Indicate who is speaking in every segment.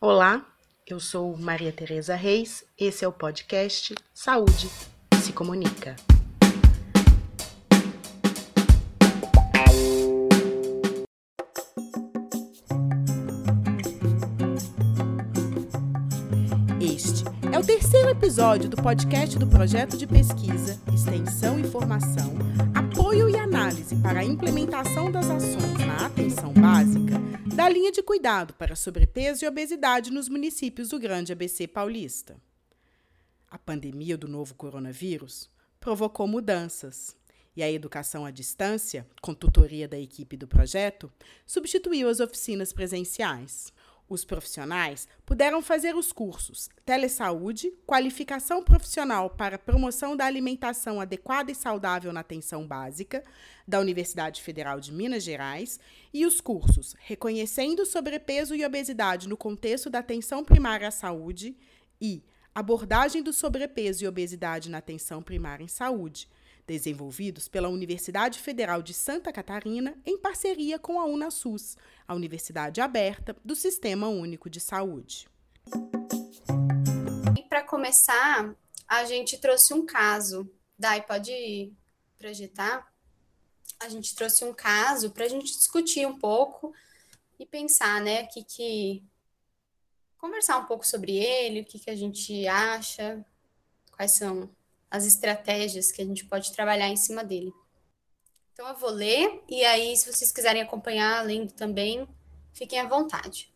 Speaker 1: Olá, eu sou Maria Tereza Reis, esse é o podcast Saúde se Comunica. Este é o terceiro episódio do podcast do projeto de pesquisa, extensão e formação, apoio e análise para a implementação das ações na atenção da linha de cuidado para sobrepeso e obesidade nos municípios do Grande ABC Paulista. A pandemia do novo coronavírus provocou mudanças e a educação à distância, com tutoria da equipe do projeto, substituiu as oficinas presenciais. Os profissionais puderam fazer os cursos Telesaúde, Qualificação Profissional para Promoção da Alimentação Adequada e Saudável na Atenção Básica, da Universidade Federal de Minas Gerais, e os cursos Reconhecendo Sobrepeso e Obesidade no Contexto da Atenção Primária à Saúde e Abordagem do Sobrepeso e Obesidade na Atenção Primária em Saúde, desenvolvidos pela Universidade Federal de Santa Catarina em parceria com a UnaSUS, a Universidade Aberta do Sistema Único de Saúde.
Speaker 2: E para começar, a gente trouxe um caso. Dai, pode projetar? A gente trouxe um caso para a gente discutir um pouco e pensar, né, que que conversar um pouco sobre ele, o que que a gente acha, quais são as estratégias que a gente pode trabalhar em cima dele. Então eu vou ler e aí se vocês quiserem acompanhar lendo também, fiquem à vontade.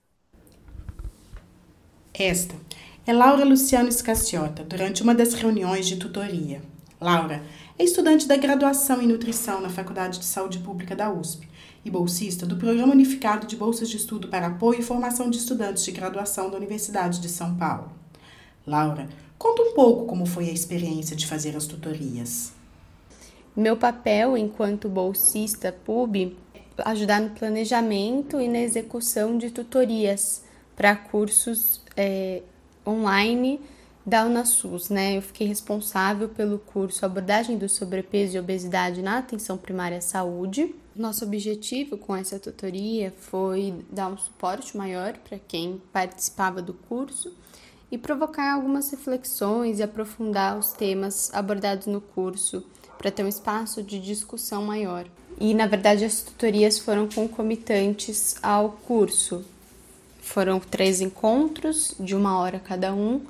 Speaker 1: Esta é Laura Luciano Escaciota, durante uma das reuniões de tutoria. Laura é estudante da graduação em nutrição na Faculdade de Saúde Pública da USP e bolsista do Programa Unificado de Bolsas de Estudo para Apoio e Formação de Estudantes de Graduação da Universidade de São Paulo. Laura Conta um pouco como foi a experiência de fazer as tutorias.
Speaker 3: Meu papel enquanto bolsista PUB é ajudar no planejamento e na execução de tutorias para cursos é, online da UnaSUS, né? Eu fiquei responsável pelo curso Abordagem do Sobrepeso e Obesidade na Atenção Primária à Saúde. Nosso objetivo com essa tutoria foi dar um suporte maior para quem participava do curso e provocar algumas reflexões e aprofundar os temas abordados no curso para ter um espaço de discussão maior. E na verdade as tutorias foram concomitantes ao curso. Foram três encontros de uma hora cada um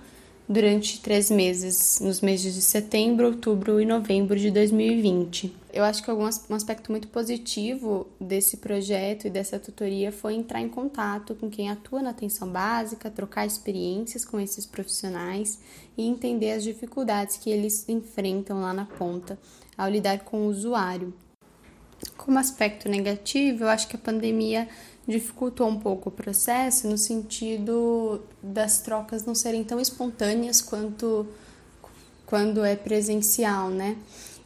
Speaker 3: durante três meses, nos meses de setembro, outubro e novembro de 2020. Eu acho que algum, um aspecto muito positivo desse projeto e dessa tutoria foi entrar em contato com quem atua na atenção básica, trocar experiências com esses profissionais e entender as dificuldades que eles enfrentam lá na ponta ao lidar com o usuário. Como aspecto negativo, eu acho que a pandemia dificultou um pouco o processo no sentido das trocas não serem tão espontâneas quanto quando é presencial, né?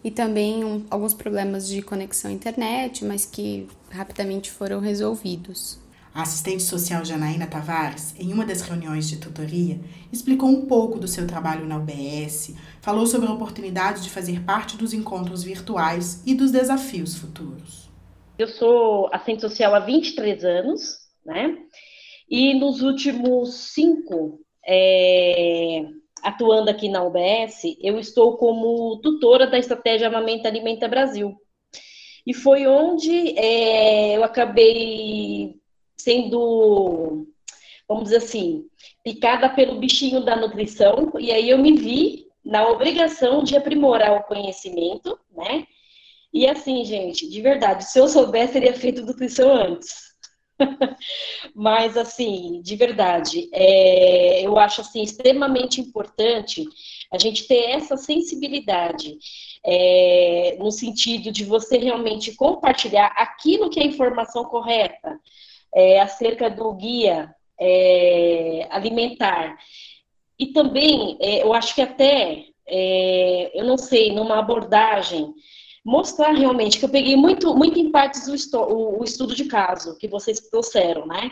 Speaker 3: E também um, alguns problemas de conexão à internet, mas que rapidamente foram resolvidos.
Speaker 1: A assistente social Janaína Tavares, em uma das reuniões de tutoria, explicou um pouco do seu trabalho na UBS, falou sobre a oportunidade de fazer parte dos encontros virtuais e dos desafios futuros.
Speaker 4: Eu sou assistente social há 23 anos, né? E nos últimos cinco, é, atuando aqui na UBS, eu estou como tutora da estratégia Amamenta Alimenta Brasil. E foi onde é, eu acabei sendo, vamos dizer assim, picada pelo bichinho da nutrição, e aí eu me vi na obrigação de aprimorar o conhecimento, né? E assim, gente, de verdade, se eu soubesse, teria feito nutrição antes. Mas, assim, de verdade, é, eu acho assim extremamente importante a gente ter essa sensibilidade é, no sentido de você realmente compartilhar aquilo que é informação correta é, acerca do guia é, alimentar. E também, é, eu acho que até, é, eu não sei, numa abordagem mostrar realmente que eu peguei muito, muito em partes o, o, estudo de caso que vocês trouxeram, né?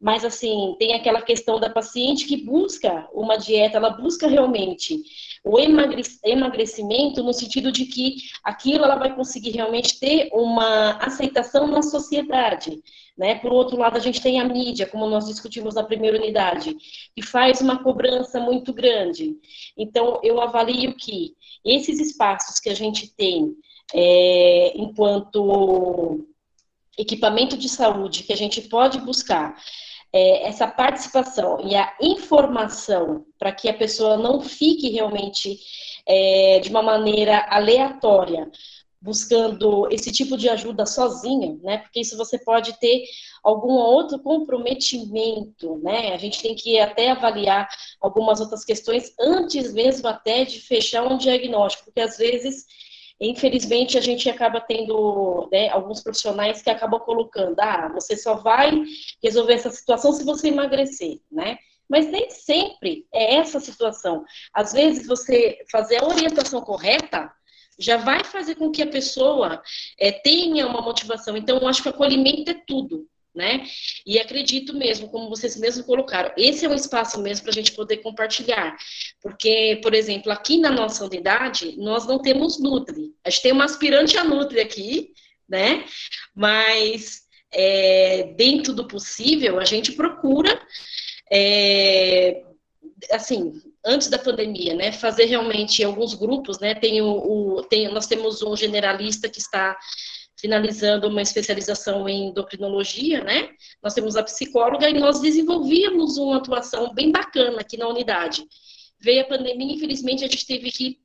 Speaker 4: Mas assim, tem aquela questão da paciente que busca uma dieta, ela busca realmente o emagrecimento no sentido de que aquilo ela vai conseguir realmente ter uma aceitação na sociedade. Né? Por outro lado, a gente tem a mídia, como nós discutimos na primeira unidade, que faz uma cobrança muito grande. Então, eu avalio que esses espaços que a gente tem é, enquanto equipamento de saúde, que a gente pode buscar é, essa participação e a informação para que a pessoa não fique realmente é, de uma maneira aleatória, buscando esse tipo de ajuda sozinha, né? Porque isso você pode ter algum outro comprometimento, né? A gente tem que até avaliar algumas outras questões antes mesmo até de fechar um diagnóstico, porque às vezes Infelizmente, a gente acaba tendo né, alguns profissionais que acabam colocando, ah, você só vai resolver essa situação se você emagrecer, né? Mas nem sempre é essa situação. Às vezes, você fazer a orientação correta já vai fazer com que a pessoa é, tenha uma motivação. Então, eu acho que o acolhimento é tudo né? E acredito mesmo, como vocês mesmos colocaram, esse é um espaço mesmo para a gente poder compartilhar. Porque, por exemplo, aqui na nossa unidade, nós não temos Nutri. A gente tem uma aspirante a Nutri aqui, né? Mas é, dentro do possível, a gente procura, é, assim, antes da pandemia, né, fazer realmente alguns grupos, né, tem o, o tem, nós temos um generalista que está finalizando uma especialização em endocrinologia, né? Nós temos a psicóloga e nós desenvolvíamos uma atuação bem bacana aqui na unidade. Veio a pandemia, infelizmente a gente teve que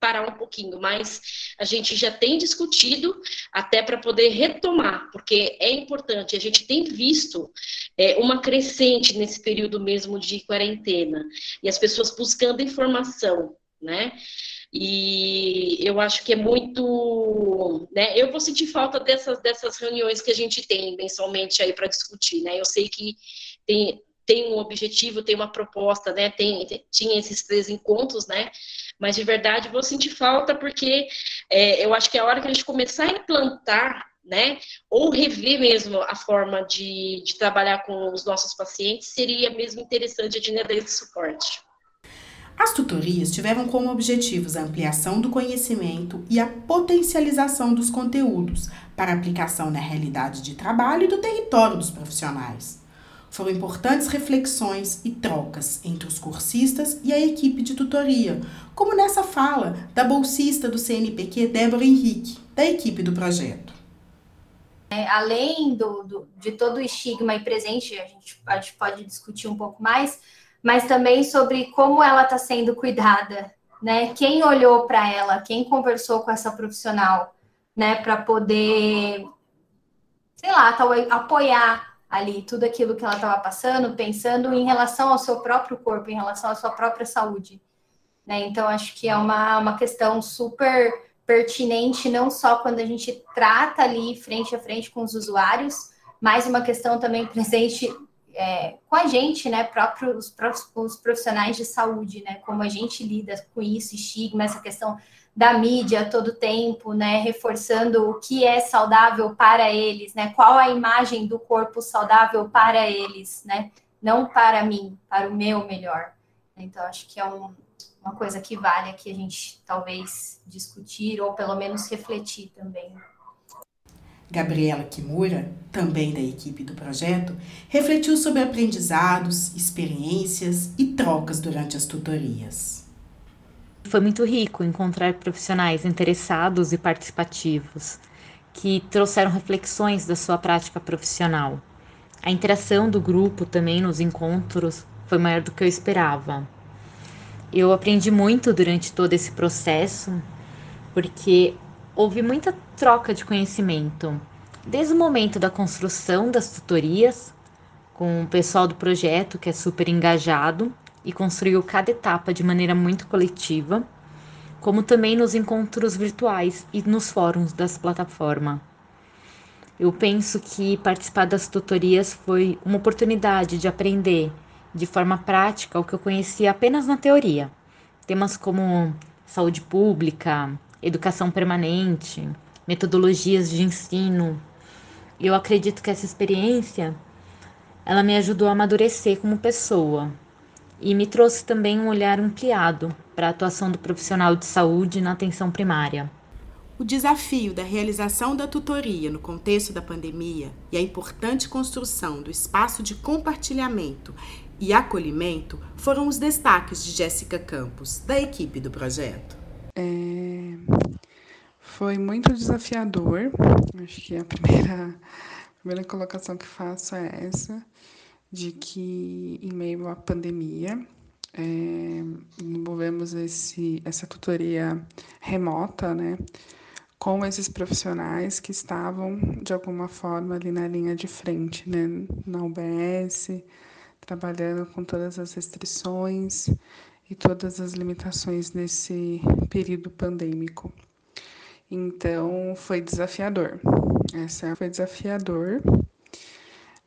Speaker 4: parar um pouquinho, mas a gente já tem discutido até para poder retomar, porque é importante. A gente tem visto é, uma crescente nesse período mesmo de quarentena e as pessoas buscando informação, né? E eu acho que é muito, né? Eu vou sentir falta dessas dessas reuniões que a gente tem mensalmente aí para discutir, né? Eu sei que tem tem um objetivo, tem uma proposta, né? Tem, tinha esses três encontros, né? Mas de verdade vou sentir falta porque é, eu acho que é a hora que a gente começar a implantar né? Ou rever mesmo a forma de, de trabalhar com os nossos pacientes, seria mesmo interessante a gente dar esse suporte.
Speaker 1: As tutorias tiveram como objetivos a ampliação do conhecimento e a potencialização dos conteúdos para aplicação na realidade de trabalho e do território dos profissionais. Foram importantes reflexões e trocas entre os cursistas e a equipe de tutoria, como nessa fala da bolsista do CNPq Débora Henrique, da equipe do projeto.
Speaker 5: É, além do, do, de todo o estigma aí presente, a gente, a gente pode discutir um pouco mais, mas também sobre como ela está sendo cuidada, né? Quem olhou para ela, quem conversou com essa profissional, né, para poder, sei lá, apoiar ali tudo aquilo que ela estava passando, pensando em relação ao seu próprio corpo, em relação à sua própria saúde. Né? Então, acho que é uma, uma questão super pertinente, não só quando a gente trata ali frente a frente com os usuários, mas uma questão também presente é, com a gente, né, próprios, os profissionais de saúde, né, como a gente lida com isso, estigma, essa questão da mídia todo tempo, né, reforçando o que é saudável para eles, né, qual a imagem do corpo saudável para eles, né, não para mim, para o meu melhor. Então, acho que é um, uma coisa que vale aqui a gente talvez discutir ou pelo menos refletir também.
Speaker 1: Gabriela Kimura, também da equipe do projeto, refletiu sobre aprendizados, experiências e trocas durante as tutorias.
Speaker 6: Foi muito rico encontrar profissionais interessados e participativos que trouxeram reflexões da sua prática profissional. A interação do grupo também nos encontros foi maior do que eu esperava. Eu aprendi muito durante todo esse processo, porque houve muita troca de conhecimento, desde o momento da construção das tutorias, com o pessoal do projeto que é super engajado e construiu cada etapa de maneira muito coletiva, como também nos encontros virtuais e nos fóruns das plataformas. Eu penso que participar das tutorias foi uma oportunidade de aprender de forma prática o que eu conhecia apenas na teoria. Temas como saúde pública, educação permanente, metodologias de ensino. Eu acredito que essa experiência ela me ajudou a amadurecer como pessoa e me trouxe também um olhar ampliado para a atuação do profissional de saúde na atenção primária.
Speaker 1: O desafio da realização da tutoria no contexto da pandemia e a importante construção do espaço de compartilhamento e acolhimento foram os destaques de Jéssica Campos, da equipe do projeto.
Speaker 7: É, foi muito desafiador, acho que a primeira, a primeira colocação que faço é essa, de que em meio à pandemia, é, esse, essa tutoria remota, né? com esses profissionais que estavam, de alguma forma, ali na linha de frente, né? na UBS, trabalhando com todas as restrições e todas as limitações nesse período pandêmico. Então, foi desafiador. Essa foi desafiador.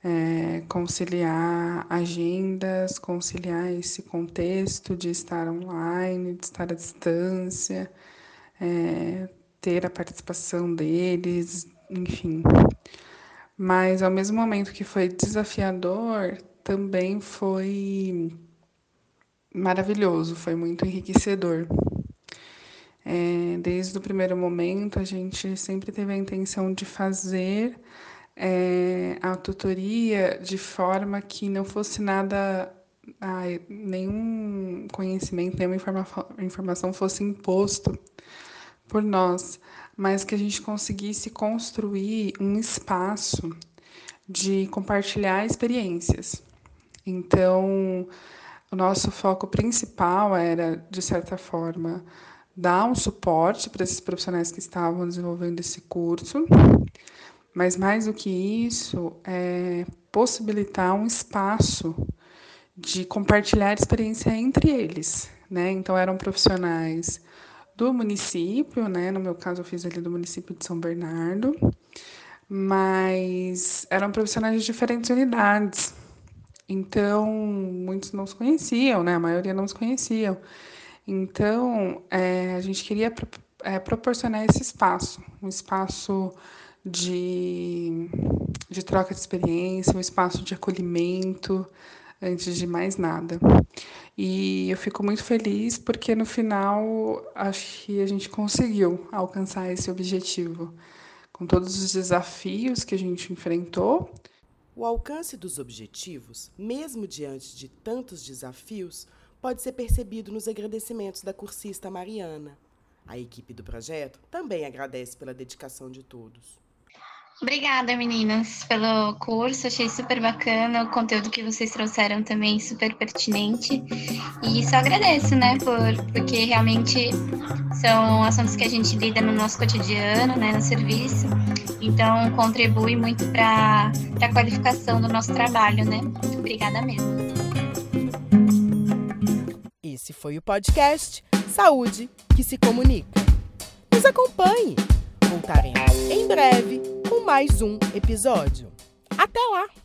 Speaker 7: É, conciliar agendas, conciliar esse contexto de estar online, de estar à distância, é, ter a participação deles, enfim. Mas ao mesmo momento que foi desafiador, também foi maravilhoso, foi muito enriquecedor. É, desde o primeiro momento, a gente sempre teve a intenção de fazer é, a tutoria de forma que não fosse nada, nenhum conhecimento, nenhuma informa informação fosse imposto por nós, mas que a gente conseguisse construir um espaço de compartilhar experiências. Então, o nosso foco principal era, de certa forma, dar um suporte para esses profissionais que estavam desenvolvendo esse curso, mas mais do que isso, é possibilitar um espaço de compartilhar experiência entre eles, né? Então eram profissionais do município, né? No meu caso, eu fiz ali do município de São Bernardo, mas eram profissionais de diferentes unidades. Então, muitos não se conheciam, né? A maioria não se conheciam. Então, é, a gente queria é, proporcionar esse espaço, um espaço de, de troca de experiência, um espaço de acolhimento, antes de mais nada. E eu fico muito feliz porque no final acho que a gente conseguiu alcançar esse objetivo. Com todos os desafios que a gente enfrentou.
Speaker 1: O alcance dos objetivos, mesmo diante de tantos desafios, pode ser percebido nos agradecimentos da cursista Mariana. A equipe do projeto também agradece pela dedicação de todos.
Speaker 8: Obrigada, meninas, pelo curso. Achei super bacana. O conteúdo que vocês trouxeram também super pertinente. E só agradeço, né, por, porque realmente são assuntos que a gente lida no nosso cotidiano, né, no serviço. Então, contribui muito para a qualificação do nosso trabalho, né? Obrigada mesmo.
Speaker 1: Esse foi o podcast Saúde que se comunica. Nos acompanhe. Voltaremos em breve mais um episódio. Até lá!